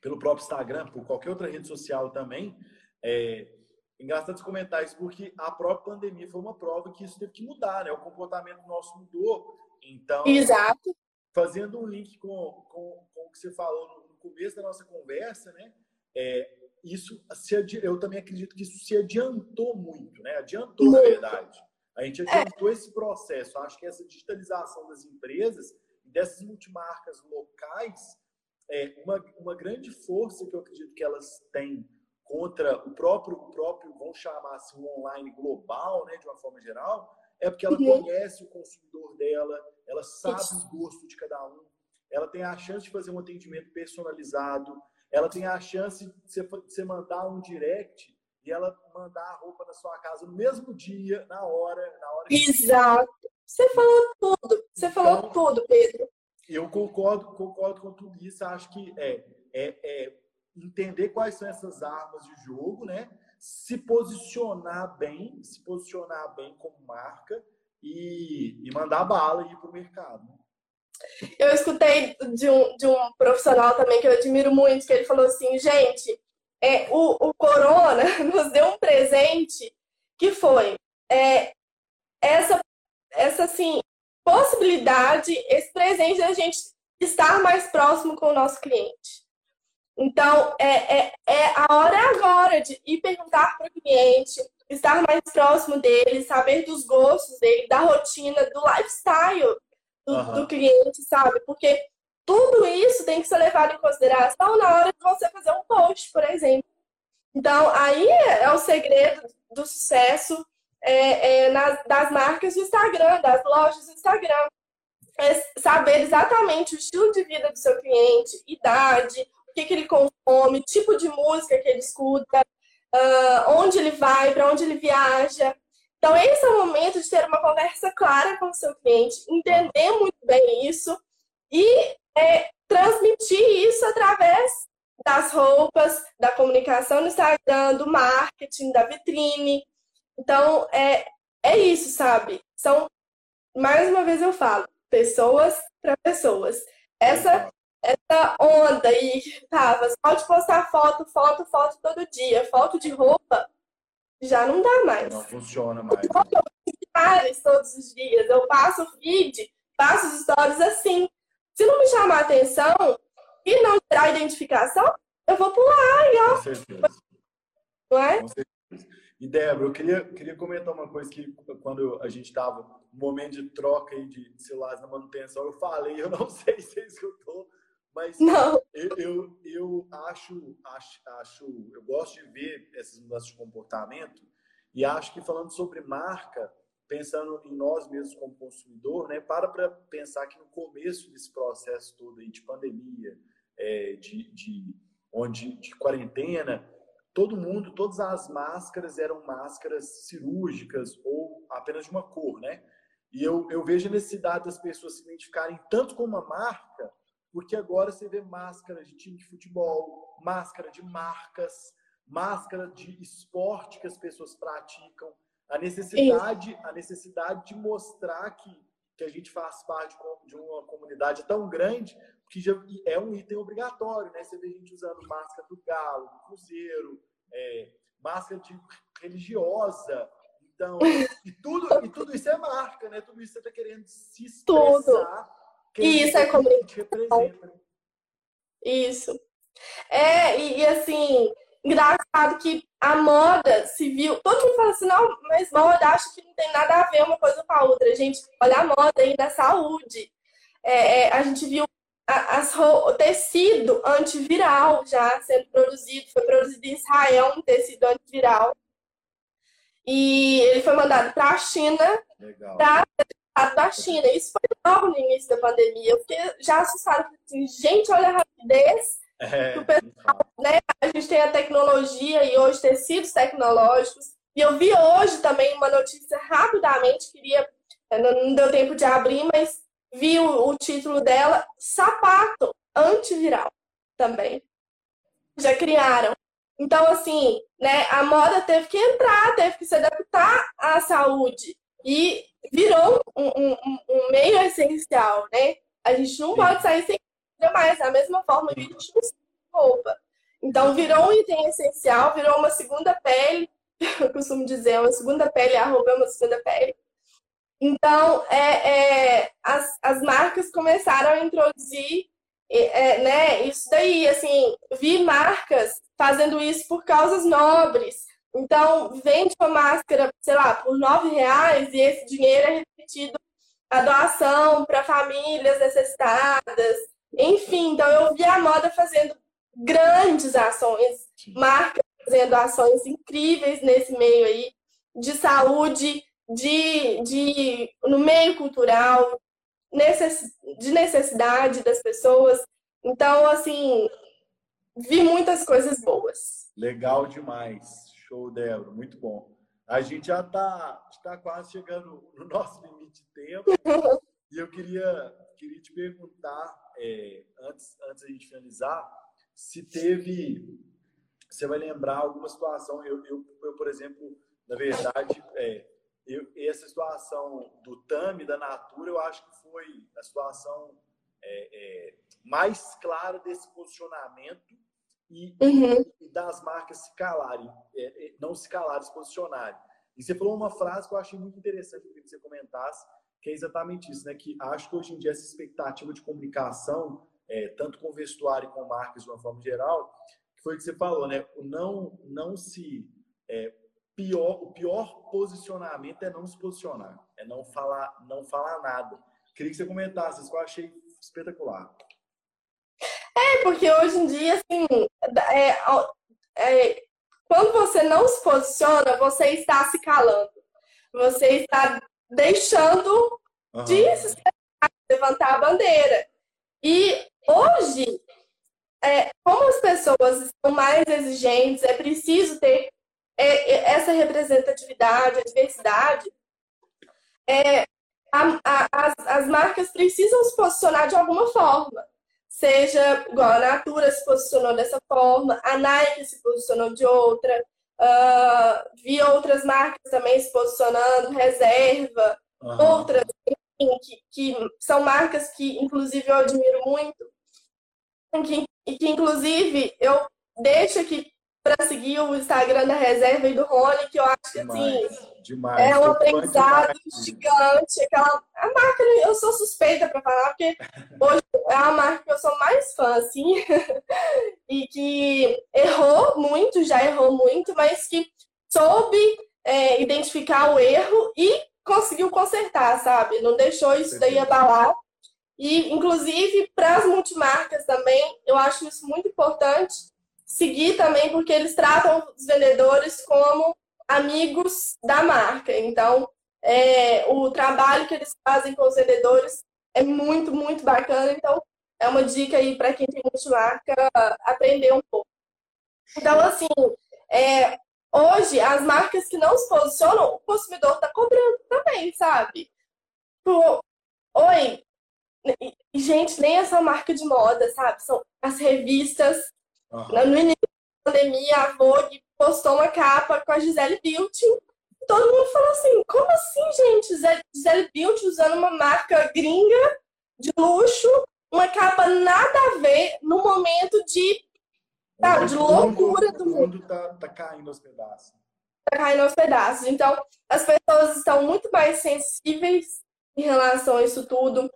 [SPEAKER 2] pelo próprio Instagram, por qualquer outra rede social também, é engraçado comentar isso, porque a própria pandemia foi uma prova que isso teve que mudar, né? O comportamento nosso mudou. Então,
[SPEAKER 3] Exato.
[SPEAKER 2] fazendo um link com, com, com o que você falou no começo da nossa conversa, né? É, isso se eu também acredito que isso se adiantou muito, né? Adiantou, muito. na verdade. A gente adiantou é. esse processo. Acho que essa digitalização das empresas, dessas multimarcas locais, é uma, uma grande força que eu acredito que elas têm contra o próprio, o próprio vamos chamar assim, o online global, né, de uma forma geral, é porque ela uhum. conhece o consumidor dela, ela sabe Isso. o gosto de cada um, ela tem a chance de fazer um atendimento personalizado, ela tem a chance de você, mandar um direct e ela mandar a roupa na sua casa no mesmo dia, na hora, na hora.
[SPEAKER 3] Exato. Você falou tudo. Você então, falou tudo, Pedro.
[SPEAKER 2] Eu concordo, concordo com tudo isso. Acho que é, é, é entender quais são essas armas de jogo, né? Se posicionar bem, se posicionar bem como marca e, e mandar bala ir para o mercado. Né?
[SPEAKER 3] Eu escutei de um, de um profissional também que eu admiro muito, que ele falou assim, gente, é, o, o Corona (laughs) nos deu um presente que foi é, essa, essa assim, possibilidade, esse presente da gente estar mais próximo com o nosso cliente. Então, é, é, é a hora é agora de ir perguntar para o cliente, estar mais próximo dele, saber dos gostos dele, da rotina, do lifestyle do, uhum. do cliente, sabe? Porque tudo isso tem que ser levado em consideração na hora de você fazer um post, por exemplo. Então, aí é o segredo do sucesso é, é, nas, das marcas do Instagram, das lojas do Instagram. É saber exatamente o estilo de vida do seu cliente, idade, o que, que ele consome, tipo de música que ele escuta, uh, onde ele vai, para onde ele viaja. Então, esse é o momento de ter uma conversa clara com o seu cliente, entender muito bem isso e é, transmitir isso através das roupas, da comunicação no Instagram, do marketing, da vitrine. Então, é, é isso, sabe? São, mais uma vez eu falo, pessoas para pessoas. Essa essa onda aí que tava só de postar foto, foto, foto todo dia, foto de roupa, já não dá mais.
[SPEAKER 2] Não funciona mais.
[SPEAKER 3] Eu todos os dias. Eu passo feed, passo os stories assim. Se não me chamar a atenção e não gerar identificação, eu vou pular e ó. Com certeza. Não é? Com certeza.
[SPEAKER 2] E Débora, eu queria, queria comentar uma coisa que quando a gente estava no momento de troca aí de celulares na manutenção, eu falei, eu não (laughs) sei se você escutou, mas
[SPEAKER 3] não.
[SPEAKER 2] Eu, eu, eu acho, acho, acho, eu gosto de ver essas mudanças de comportamento e acho que falando sobre marca, pensando em nós mesmos como consumidor, né, para para pensar que no começo desse processo todo aí de pandemia, é, de, de, onde, de quarentena, todo mundo, todas as máscaras eram máscaras cirúrgicas ou apenas de uma cor, né? E eu, eu vejo a necessidade das pessoas se identificarem tanto com uma marca porque agora você vê máscara de time de futebol, máscara de marcas, máscara de esporte que as pessoas praticam, a necessidade, a necessidade de mostrar que, que a gente faz parte de uma comunidade tão grande que já é um item obrigatório, né? Você vê gente usando máscara do galo, do cruzeiro, é, máscara de religiosa, então e tudo e tudo isso é marca, né? Tudo isso você está querendo se expressar. Tudo
[SPEAKER 3] isso é comunicação. Isso. É, e, e, assim, engraçado que a moda civil, todo mundo fala assim, não, mas moda acho que não tem nada a ver uma coisa com a outra. Gente, olha a moda aí da saúde. É, é, a gente viu as, o tecido antiviral já sendo produzido, foi produzido em Israel um tecido antiviral. E ele foi mandado para a China
[SPEAKER 2] Legal.
[SPEAKER 3] Da China. Isso foi enorme no início da pandemia. Eu fiquei já assustada. Assim, gente, olha a rapidez
[SPEAKER 2] É,
[SPEAKER 3] o pessoal, né? A gente tem a tecnologia e hoje tecidos tecnológicos. E eu vi hoje também uma notícia rapidamente, queria, não deu tempo de abrir, mas vi o, o título dela, sapato antiviral também. Já criaram. Então, assim, né, a moda teve que entrar, teve que se adaptar à saúde. E virou um, um, um meio essencial, né? A gente não pode sair sem mais. Da mesma forma que a gente não roupa. Então, virou um item essencial, virou uma segunda pele. (laughs) Eu costumo dizer, uma segunda pele, a roupa é uma segunda pele. Então, é, é, as, as marcas começaram a introduzir é, né, isso daí. Assim, vi marcas fazendo isso por causas nobres. Então, vende uma máscara, sei lá, por nove reais e esse dinheiro é repetido a doação para famílias necessitadas. Enfim, então eu vi a moda fazendo grandes ações, marcas fazendo ações incríveis nesse meio aí, de saúde, de, de no meio cultural, necess, de necessidade das pessoas. Então, assim, vi muitas coisas boas.
[SPEAKER 2] Legal demais. Show, Débora. Muito bom. A gente já está tá quase chegando no (laughs) nosso limite de tempo. e eu queria, queria te perguntar, é, antes, antes da gente finalizar, se teve. Você vai lembrar alguma situação. Eu, eu, eu por exemplo, na verdade, é, eu, essa situação do TAMI, da Natura, eu acho que foi a situação é, é, mais clara desse posicionamento e, uhum. e das marcas se calarem, é, é, não se calarem, se posicionarem. E você falou uma frase que eu achei muito interessante que você comentasse, que é exatamente isso, né? Que acho que hoje em dia essa expectativa de comunicação, é, tanto com vestuário e com marcas de uma forma geral, que foi o que você falou, né? O não, não se é, pior, o pior posicionamento é não se posicionar, é não falar, não falar nada. Queria que você comentasse, isso que eu achei espetacular.
[SPEAKER 3] Porque hoje em dia, assim, é, é, quando você não se posiciona, você está se calando. Você está deixando uhum. de levantar a bandeira. E hoje, é, como as pessoas estão mais exigentes, é preciso ter é, é essa representatividade, a diversidade. É, a, a, as, as marcas precisam se posicionar de alguma forma. Seja igual a Natura se posicionou dessa forma, a Nike se posicionou de outra, uh, vi outras marcas também se posicionando, reserva, uhum. outras, que, que são marcas que, inclusive, eu admiro muito, que, e que, inclusive, eu deixo aqui para seguir o Instagram da Reserva e do Rony, que eu acho que assim,
[SPEAKER 2] demais.
[SPEAKER 3] é um aprendizado gigante. Aquela, a marca, eu sou suspeita para falar, porque hoje é a marca que eu sou mais fã, assim, (laughs) e que errou muito, já errou muito, mas que soube é, identificar o erro e conseguiu consertar, sabe? Não deixou isso daí abalar. E, inclusive, para as multimarcas também, eu acho isso muito importante seguir também, porque eles tratam os vendedores como amigos da marca. Então, é, o trabalho que eles fazem com os vendedores é muito, muito bacana. Então, é uma dica aí para quem tem multimarca aprender um pouco. Então, assim, é, hoje, as marcas que não se posicionam, o consumidor está cobrando também, sabe? Tipo, oi, gente, nem essa marca de moda, sabe? São as revistas. Uhum. No início da pandemia, a Vogue postou uma capa com a Gisele Bündchen. Todo mundo falou assim, como assim, gente? Gisele Bündchen usando uma marca gringa de luxo, uma capa nada a ver no momento de, sabe, de loucura do
[SPEAKER 2] mundo. O mundo tá, tá caindo aos pedaços.
[SPEAKER 3] Tá caindo aos pedaços. Então, as pessoas estão muito mais sensíveis em relação a isso tudo.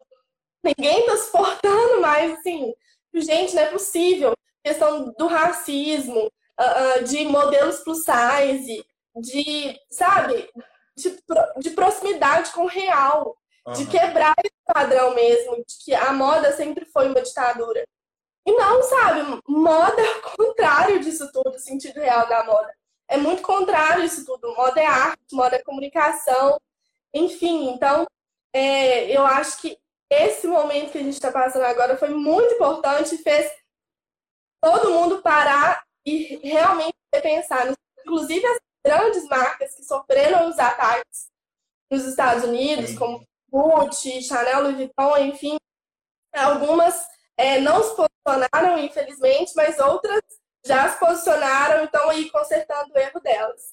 [SPEAKER 3] Ninguém tá suportando mais, assim, gente, não é possível. Questão do racismo, uh, de modelos plus size, de, sabe, de, de proximidade com o real, uhum. de quebrar esse padrão mesmo, de que a moda sempre foi uma ditadura. E não, sabe, moda é o contrário disso tudo, o sentido real da moda. É muito contrário isso tudo. Moda é arte, moda é comunicação. Enfim, então, é, eu acho que esse momento que a gente está passando agora foi muito importante e fez todo mundo parar e realmente pensar. Inclusive as grandes marcas que sofreram os ataques nos Estados Unidos, como Gucci, Chanel, Louis Vuitton, enfim, algumas é, não se posicionaram, infelizmente, mas outras já se posicionaram e estão aí consertando o erro delas.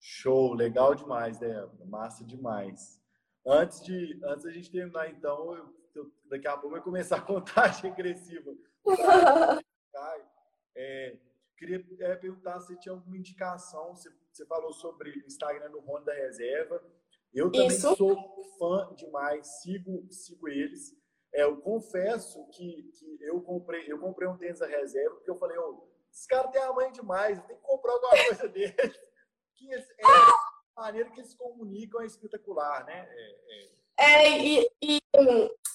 [SPEAKER 2] Show, legal demais, Débora, massa demais. Antes de, antes a gente terminar, então, eu, eu, daqui a pouco vai começar a contagem regressiva. (laughs) é, queria é, perguntar se tinha alguma indicação. Você, você falou sobre o Instagram do Rony da Reserva. Eu também Isso. sou fã demais, sigo, sigo eles. É, eu confesso que, que eu comprei eu comprei um tênis da reserva porque eu falei, oh, esse cara tem a mãe demais, tenho que comprar alguma coisa (laughs) deles. Que é, a maneira que eles comunicam é espetacular, né? É,
[SPEAKER 3] é... E, e,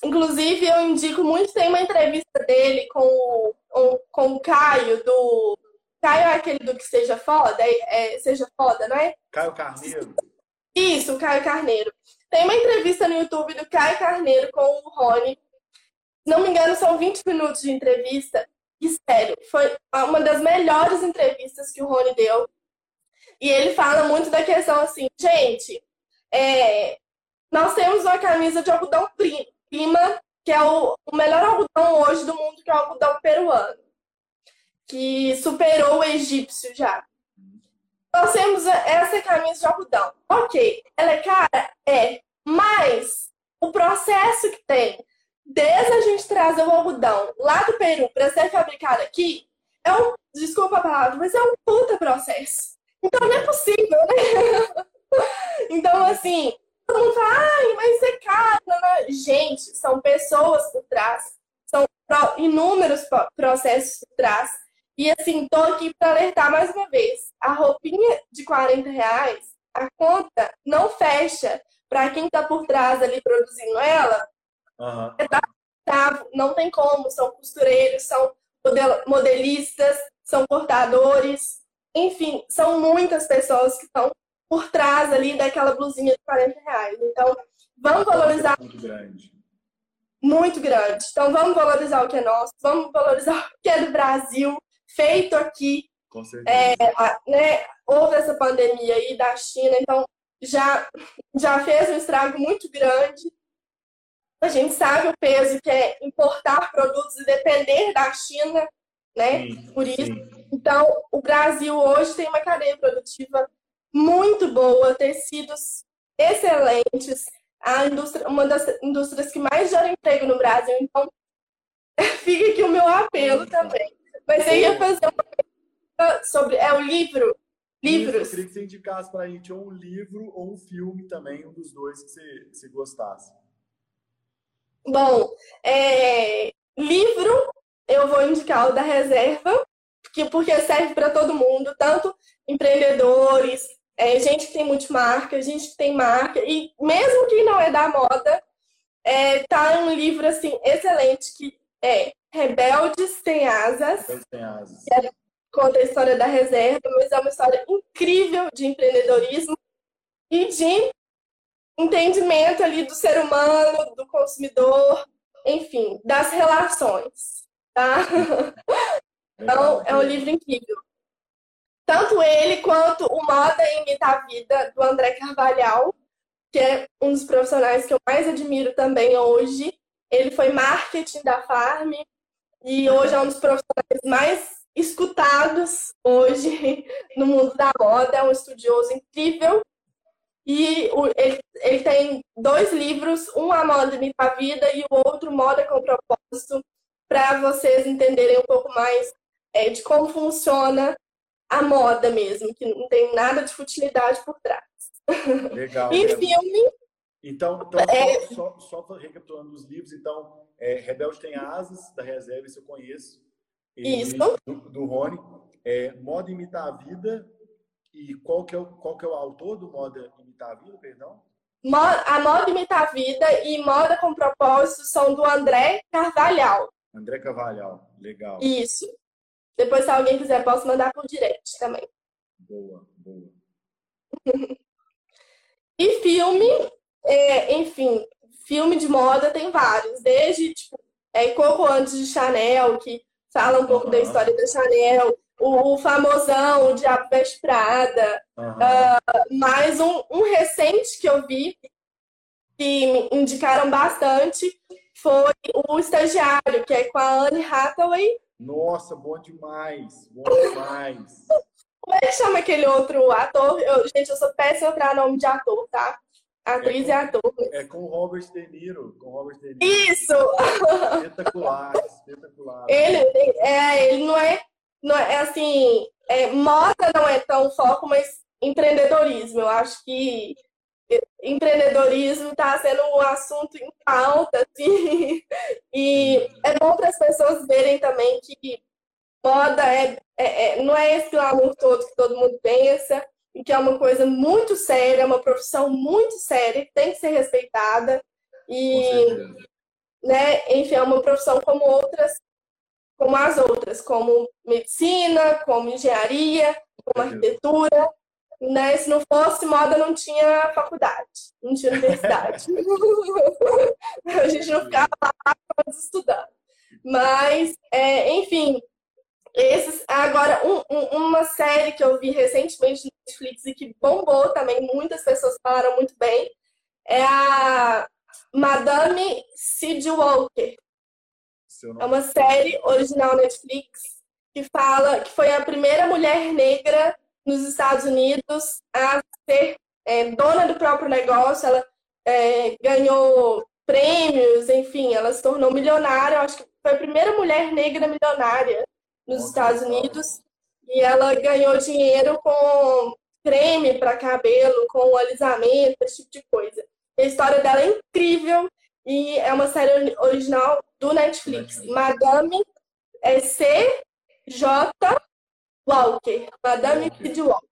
[SPEAKER 3] inclusive eu indico muito, tem uma entrevista dele com, o, com o Caio, do. Caio é aquele do que seja foda, é, é, seja foda, não é?
[SPEAKER 2] Caio Carneiro.
[SPEAKER 3] Isso, Caio Carneiro. Tem uma entrevista no YouTube do Caio Carneiro com o Rony. Se não me engano, são 20 minutos de entrevista. E sério, foi uma das melhores entrevistas que o Rony deu. E ele fala muito da questão assim, gente, é, nós temos uma camisa de algodão prima, que é o, o melhor algodão hoje do mundo, que é o algodão peruano, que superou o egípcio já. Nós temos essa camisa de algodão. Ok, ela é cara? É. Mas o processo que tem, desde a gente trazer o algodão lá do Peru para ser fabricado aqui, é um, desculpa a palavra, mas é um puta processo. Então não é possível, né? (laughs) então, assim, todo mundo fala, ai, mas é caro. Né? Gente, são pessoas por trás, são inúmeros processos por trás. E assim, tô aqui para alertar mais uma vez. A roupinha de 40 reais, a conta não fecha para quem está por trás ali produzindo ela. Uhum. não tem como, são costureiros, são modelistas, são portadores, enfim, são muitas pessoas que estão por trás ali daquela blusinha de 40 reais. Então, vamos valorizar.
[SPEAKER 2] Muito grande.
[SPEAKER 3] Muito grande. Então, vamos valorizar o que é nosso, vamos valorizar o que é do Brasil, feito aqui.
[SPEAKER 2] Com certeza. É,
[SPEAKER 3] né, houve essa pandemia aí da China, então já, já fez um estrago muito grande. A gente sabe o peso que é importar produtos e depender da China, né? Sim, Por isso. Sim. Então, o Brasil hoje tem uma cadeia produtiva muito boa, tecidos excelentes, a indústria, uma das indústrias que mais gera emprego no Brasil. Então, (laughs) fica aqui o meu apelo também. Mas eu ia fazer uma pergunta sobre. É o livro? Livros.
[SPEAKER 2] Isso, eu queria que você indicasse para a gente ou um livro ou um filme também, um dos dois que você, você gostasse.
[SPEAKER 3] Bom, é, livro, eu vou indicar o da reserva, porque, porque serve para todo mundo, tanto empreendedores, é, gente que tem multimarca, gente que tem marca, e mesmo que não é da moda, é, tá um livro assim excelente que é Rebeldes Tem Asas.
[SPEAKER 2] Rebeldes Tem Asas.
[SPEAKER 3] Que é, conta a história da reserva, mas é uma história incrível de empreendedorismo e de entendimento ali do ser humano, do consumidor, enfim, das relações, tá? (laughs) Então, é um livro incrível. Tanto ele quanto o Moda Imita a Vida, do André Carvalhal, que é um dos profissionais que eu mais admiro também hoje. Ele foi marketing da Farm, e hoje é um dos profissionais mais escutados hoje (laughs) no mundo da moda, é um estudioso incrível. E ele, tem dois livros, um A Moda Imita a Vida e o outro Moda com Propósito, para vocês entenderem um pouco mais é, de como funciona a moda mesmo, que não tem nada de futilidade por trás.
[SPEAKER 2] Legal.
[SPEAKER 3] e filme.
[SPEAKER 2] Então, então é... só, só, só recapitulando os livros, então é, Rebelde tem Asas, da Reserva, isso eu conheço.
[SPEAKER 3] E, isso.
[SPEAKER 2] Do, do Rony. É, Moda Imitar a Vida. E qual que, é o, qual que é o autor do Moda Imitar a Vida, perdão?
[SPEAKER 3] A Moda Imitar a Vida e Moda com Propósito são do André Carvalhal.
[SPEAKER 2] André Carvalhal, legal.
[SPEAKER 3] Isso. Depois, se alguém quiser, posso mandar por direct também.
[SPEAKER 2] Boa, boa. (laughs)
[SPEAKER 3] e filme, é, enfim, filme de moda tem vários, desde tipo, é, Coco antes de Chanel, que fala um pouco uhum. da história da Chanel, o, o famosão, o Diabo Veste Prada, uhum. uh, mais um, um recente que eu vi, que me indicaram bastante, foi o Estagiário, que é com a Anne Hathaway.
[SPEAKER 2] Nossa, bom demais, bom demais.
[SPEAKER 3] Como é que chama aquele outro ator? Eu, gente, eu sou péssima para nome de ator, tá? Atriz é com, e ator.
[SPEAKER 2] É com Robert De Niro. Com Robert De Niro.
[SPEAKER 3] Isso!
[SPEAKER 2] Espetacular, espetacular.
[SPEAKER 3] Ele, é, ele não é, não é, assim, é, moda não é tão foco, mas empreendedorismo. Eu acho que empreendedorismo está sendo um assunto em pauta, assim, (laughs) e é bom para as pessoas verem também que moda é, é, é, não é esse glamour todo que todo mundo pensa, e que é uma coisa muito séria, é uma profissão muito séria, que tem que ser respeitada. E, né, enfim, é uma profissão como outras, como as outras, como medicina, como engenharia, como arquitetura. Né? Se não fosse moda, não tinha faculdade, não tinha universidade. (laughs) a gente não ficava lá estudando. Mas, é, enfim, esses, agora, um, um, uma série que eu vi recentemente no Netflix e que bombou também, muitas pessoas falaram muito bem, é a Madame Sid Walker. É uma série original Netflix que fala que foi a primeira mulher negra nos Estados Unidos a ser é, dona do próprio negócio. Ela é, ganhou prêmios, enfim, ela se tornou milionária. acho que foi a primeira mulher negra milionária nos Estados Unidos e ela ganhou dinheiro com creme para cabelo, com alisamento, esse tipo de coisa. A história dela é incrível e é uma série original do Netflix. Madame é C.J. Walker. Madame Kid Walker.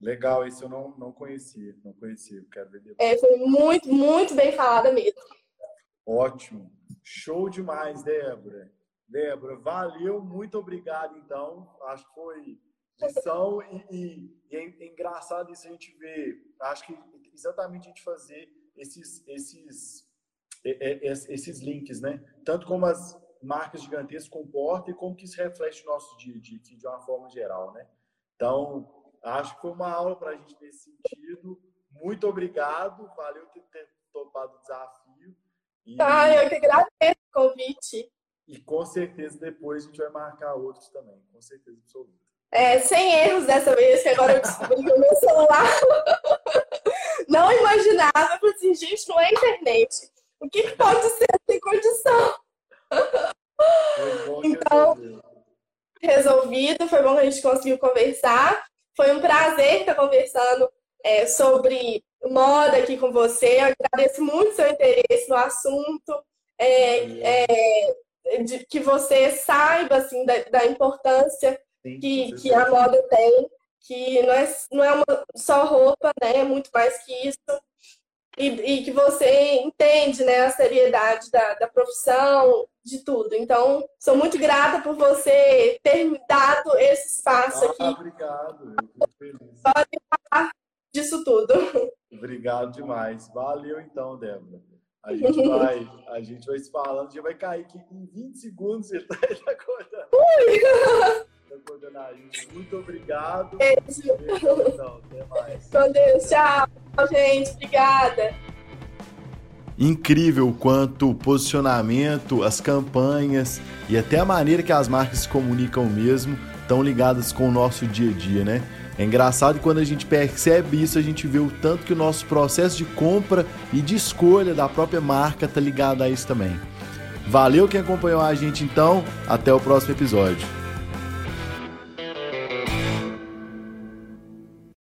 [SPEAKER 2] Legal, isso eu não, não conhecia, não conhecia, quero ver depois.
[SPEAKER 3] É, foi muito, muito bem falada mesmo.
[SPEAKER 2] Ótimo. Show demais, Débora. Débora, valeu, muito obrigado, então. Acho que foi lição e, e, e é engraçado isso a gente ver. Acho que exatamente a gente fazer esses, esses, esses links, né? Tanto como as marcas gigantescas comportam e como que isso reflete no nosso dia a dia, de uma forma geral, né? Então, acho que foi uma aula para a gente nesse sentido. Muito obrigado, valeu por ter topado o desafio.
[SPEAKER 3] E... Ah, eu que agradeço o convite.
[SPEAKER 2] E com certeza depois a gente vai marcar outros também, com certeza absoluta.
[SPEAKER 3] É, sem erros dessa vez, que agora eu descobri que o meu celular (laughs) não imaginava, eu assim, gente, não é internet. O que, que pode ser sem condição? (laughs) então, resolvido, foi bom que a gente conseguiu conversar. Foi um prazer estar conversando é, sobre moda aqui com você. Eu agradeço muito seu interesse no assunto. É, é, de que você saiba assim da, da importância Sim, que, que a moda tem, que não é, não é uma, só roupa, né? É muito mais que isso. E, e, que você entende né, a seriedade da, da profissão, de tudo. Então, sou muito grata por você ter me dado esse espaço
[SPEAKER 2] ah,
[SPEAKER 3] aqui.
[SPEAKER 2] Obrigado, eu fico feliz.
[SPEAKER 3] Pode falar disso tudo.
[SPEAKER 2] Obrigado demais. Valeu então, Débora. A gente (laughs) vai, a gente vai se falando, já vai cair aqui em 20 segundos você tá, tá (laughs) acordando. Ui! Tá acordando aí. Muito obrigado.
[SPEAKER 3] Beijo. Beijo então, até mais. Com Deus, tchau, gente. Obrigada.
[SPEAKER 4] Incrível quanto o posicionamento, as campanhas e até a maneira que as marcas se comunicam mesmo estão ligadas com o nosso dia a dia, né? É engraçado quando a gente percebe isso, a gente vê o tanto que o nosso processo de compra e de escolha da própria marca está ligado a isso também. Valeu quem acompanhou a gente então, até o próximo episódio.